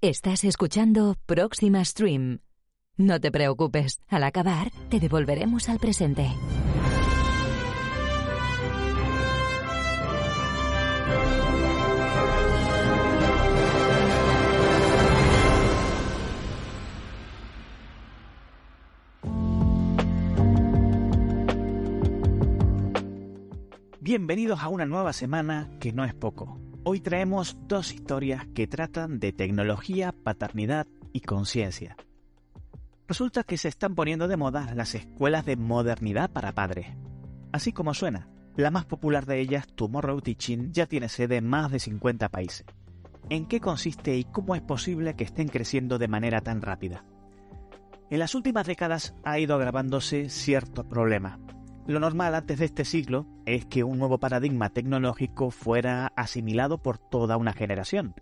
Estás escuchando Próxima Stream. No te preocupes, al acabar te devolveremos al presente. Bienvenidos a una nueva semana que no es poco. Hoy traemos dos historias que tratan de tecnología, paternidad y conciencia. Resulta que se están poniendo de moda las escuelas de modernidad para padres. Así como suena, la más popular de ellas, Tomorrow Teaching, ya tiene sede en más de 50 países. ¿En qué consiste y cómo es posible que estén creciendo de manera tan rápida? En las últimas décadas ha ido agravándose cierto problema, lo normal antes de este siglo es que un nuevo paradigma tecnológico fuera asimilado por toda una generación.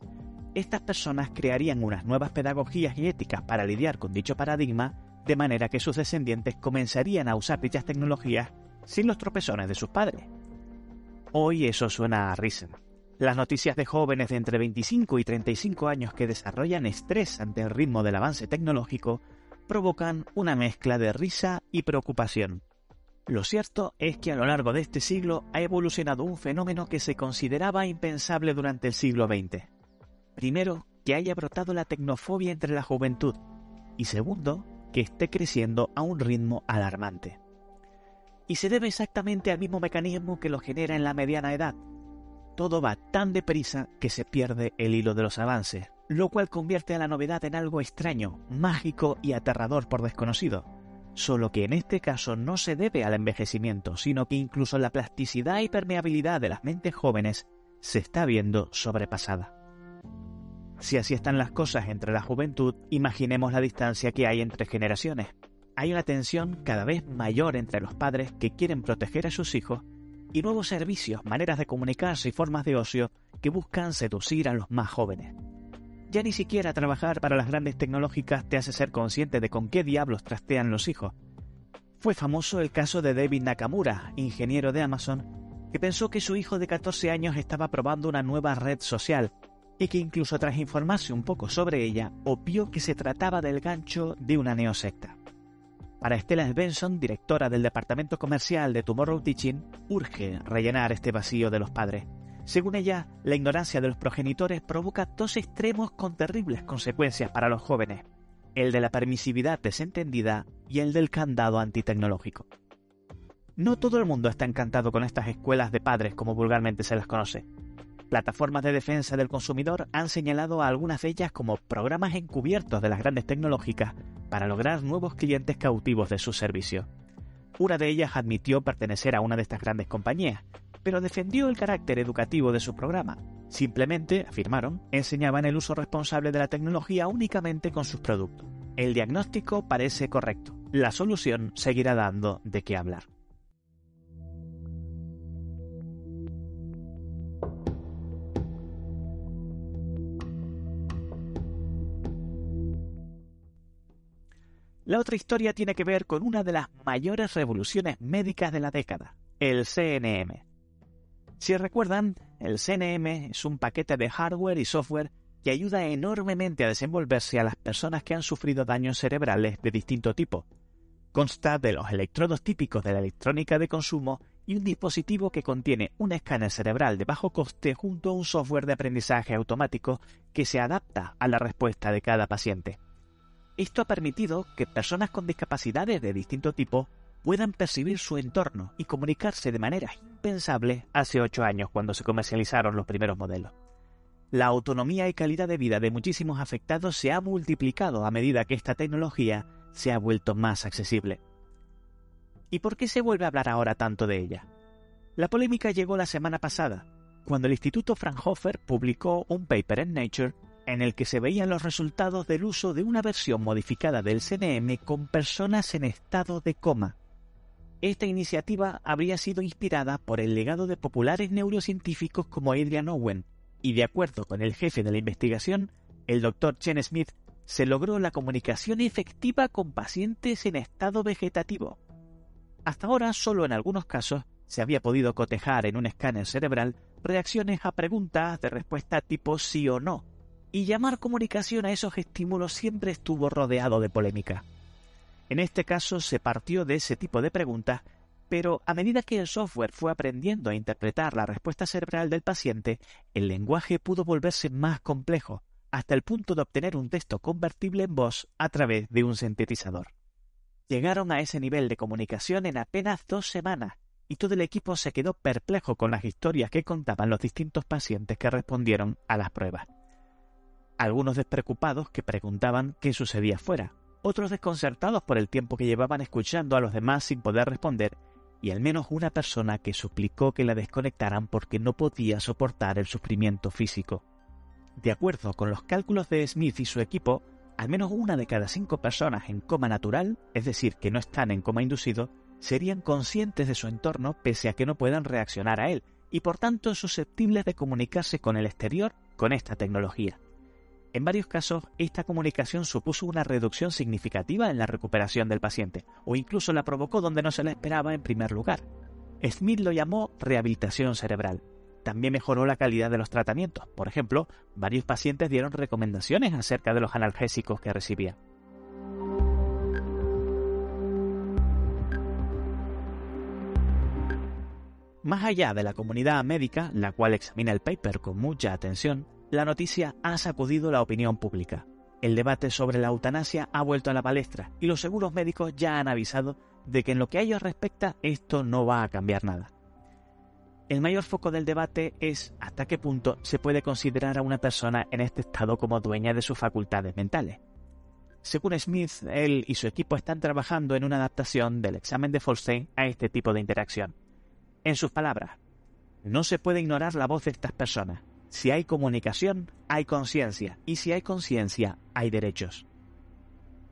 Estas personas crearían unas nuevas pedagogías y éticas para lidiar con dicho paradigma, de manera que sus descendientes comenzarían a usar dichas tecnologías sin los tropezones de sus padres. Hoy eso suena a risa. Las noticias de jóvenes de entre 25 y 35 años que desarrollan estrés ante el ritmo del avance tecnológico provocan una mezcla de risa y preocupación. Lo cierto es que a lo largo de este siglo ha evolucionado un fenómeno que se consideraba impensable durante el siglo XX. Primero, que haya brotado la tecnofobia entre la juventud y segundo, que esté creciendo a un ritmo alarmante. Y se debe exactamente al mismo mecanismo que lo genera en la mediana edad. Todo va tan deprisa que se pierde el hilo de los avances, lo cual convierte a la novedad en algo extraño, mágico y aterrador por desconocido solo que en este caso no se debe al envejecimiento, sino que incluso la plasticidad y permeabilidad de las mentes jóvenes se está viendo sobrepasada. Si así están las cosas entre la juventud, imaginemos la distancia que hay entre generaciones. Hay una tensión cada vez mayor entre los padres que quieren proteger a sus hijos y nuevos servicios, maneras de comunicarse y formas de ocio que buscan seducir a los más jóvenes. Ya ni siquiera trabajar para las grandes tecnológicas te hace ser consciente de con qué diablos trastean los hijos. Fue famoso el caso de David Nakamura, ingeniero de Amazon, que pensó que su hijo de 14 años estaba probando una nueva red social y que incluso tras informarse un poco sobre ella, obvió que se trataba del gancho de una neosecta. Para Stella Benson, directora del departamento comercial de Tomorrow Teaching, urge rellenar este vacío de los padres. Según ella, la ignorancia de los progenitores provoca dos extremos con terribles consecuencias para los jóvenes, el de la permisividad desentendida y el del candado antitecnológico. No todo el mundo está encantado con estas escuelas de padres como vulgarmente se las conoce. Plataformas de defensa del consumidor han señalado a algunas de ellas como programas encubiertos de las grandes tecnológicas para lograr nuevos clientes cautivos de sus servicios. Una de ellas admitió pertenecer a una de estas grandes compañías, pero defendió el carácter educativo de su programa. Simplemente, afirmaron, enseñaban el uso responsable de la tecnología únicamente con sus productos. El diagnóstico parece correcto. La solución seguirá dando de qué hablar. La otra historia tiene que ver con una de las mayores revoluciones médicas de la década, el CNM, si recuerdan, el CNM es un paquete de hardware y software que ayuda enormemente a desenvolverse a las personas que han sufrido daños cerebrales de distinto tipo. Consta de los electrodos típicos de la electrónica de consumo y un dispositivo que contiene un escáner cerebral de bajo coste junto a un software de aprendizaje automático que se adapta a la respuesta de cada paciente. Esto ha permitido que personas con discapacidades de distinto tipo puedan percibir su entorno y comunicarse de manera impensable hace ocho años cuando se comercializaron los primeros modelos. La autonomía y calidad de vida de muchísimos afectados se ha multiplicado a medida que esta tecnología se ha vuelto más accesible. ¿Y por qué se vuelve a hablar ahora tanto de ella? La polémica llegó la semana pasada, cuando el Instituto Fraunhofer publicó un paper en Nature en el que se veían los resultados del uso de una versión modificada del CNM con personas en estado de coma. Esta iniciativa habría sido inspirada por el legado de populares neurocientíficos como Adrian Owen, y de acuerdo con el jefe de la investigación, el Dr. Chen Smith, se logró la comunicación efectiva con pacientes en estado vegetativo. Hasta ahora, solo en algunos casos, se había podido cotejar en un escáner cerebral reacciones a preguntas de respuesta tipo sí o no, y llamar comunicación a esos estímulos siempre estuvo rodeado de polémica. En este caso se partió de ese tipo de preguntas, pero a medida que el software fue aprendiendo a interpretar la respuesta cerebral del paciente, el lenguaje pudo volverse más complejo, hasta el punto de obtener un texto convertible en voz a través de un sintetizador. Llegaron a ese nivel de comunicación en apenas dos semanas, y todo el equipo se quedó perplejo con las historias que contaban los distintos pacientes que respondieron a las pruebas. Algunos despreocupados que preguntaban qué sucedía fuera, otros desconcertados por el tiempo que llevaban escuchando a los demás sin poder responder, y al menos una persona que suplicó que la desconectaran porque no podía soportar el sufrimiento físico. De acuerdo con los cálculos de Smith y su equipo, al menos una de cada cinco personas en coma natural, es decir, que no están en coma inducido, serían conscientes de su entorno pese a que no puedan reaccionar a él, y por tanto susceptibles de comunicarse con el exterior con esta tecnología. En varios casos, esta comunicación supuso una reducción significativa en la recuperación del paciente, o incluso la provocó donde no se la esperaba en primer lugar. Smith lo llamó rehabilitación cerebral. También mejoró la calidad de los tratamientos. Por ejemplo, varios pacientes dieron recomendaciones acerca de los analgésicos que recibían. Más allá de la comunidad médica, la cual examina el paper con mucha atención, la noticia ha sacudido la opinión pública. El debate sobre la eutanasia ha vuelto a la palestra y los seguros médicos ya han avisado de que en lo que a ellos respecta esto no va a cambiar nada. El mayor foco del debate es hasta qué punto se puede considerar a una persona en este estado como dueña de sus facultades mentales. Según Smith, él y su equipo están trabajando en una adaptación del examen de Folstein a este tipo de interacción. En sus palabras, no se puede ignorar la voz de estas personas, si hay comunicación, hay conciencia, y si hay conciencia, hay derechos.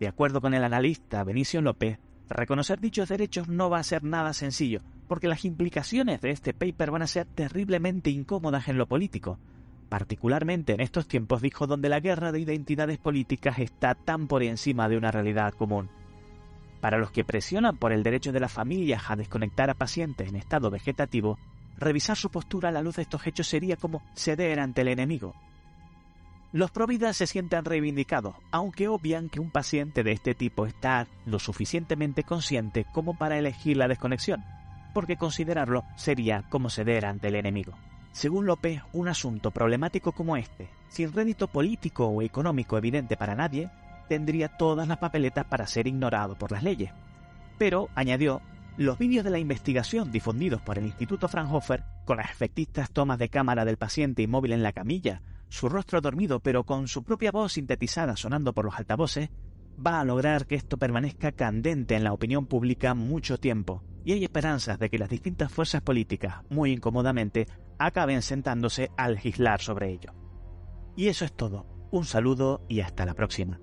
De acuerdo con el analista Benicio López, reconocer dichos derechos no va a ser nada sencillo, porque las implicaciones de este paper van a ser terriblemente incómodas en lo político, particularmente en estos tiempos, dijo, donde la guerra de identidades políticas está tan por encima de una realidad común. Para los que presionan por el derecho de las familias a desconectar a pacientes en estado vegetativo, revisar su postura a la luz de estos hechos sería como ceder ante el enemigo. Los providas se sienten reivindicados, aunque obvian que un paciente de este tipo está lo suficientemente consciente como para elegir la desconexión, porque considerarlo sería como ceder ante el enemigo. Según López, un asunto problemático como este, sin rédito político o económico evidente para nadie, tendría todas las papeletas para ser ignorado por las leyes. Pero, añadió, los vídeos de la investigación difundidos por el Instituto Fraunhofer, con las efectistas tomas de cámara del paciente inmóvil en la camilla, su rostro dormido pero con su propia voz sintetizada sonando por los altavoces, va a lograr que esto permanezca candente en la opinión pública mucho tiempo, y hay esperanzas de que las distintas fuerzas políticas, muy incómodamente, acaben sentándose a legislar sobre ello. Y eso es todo. Un saludo y hasta la próxima.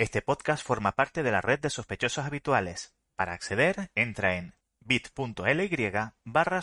Este podcast forma parte de la red de sospechosos habituales. Para acceder, entra en bit.ly barra.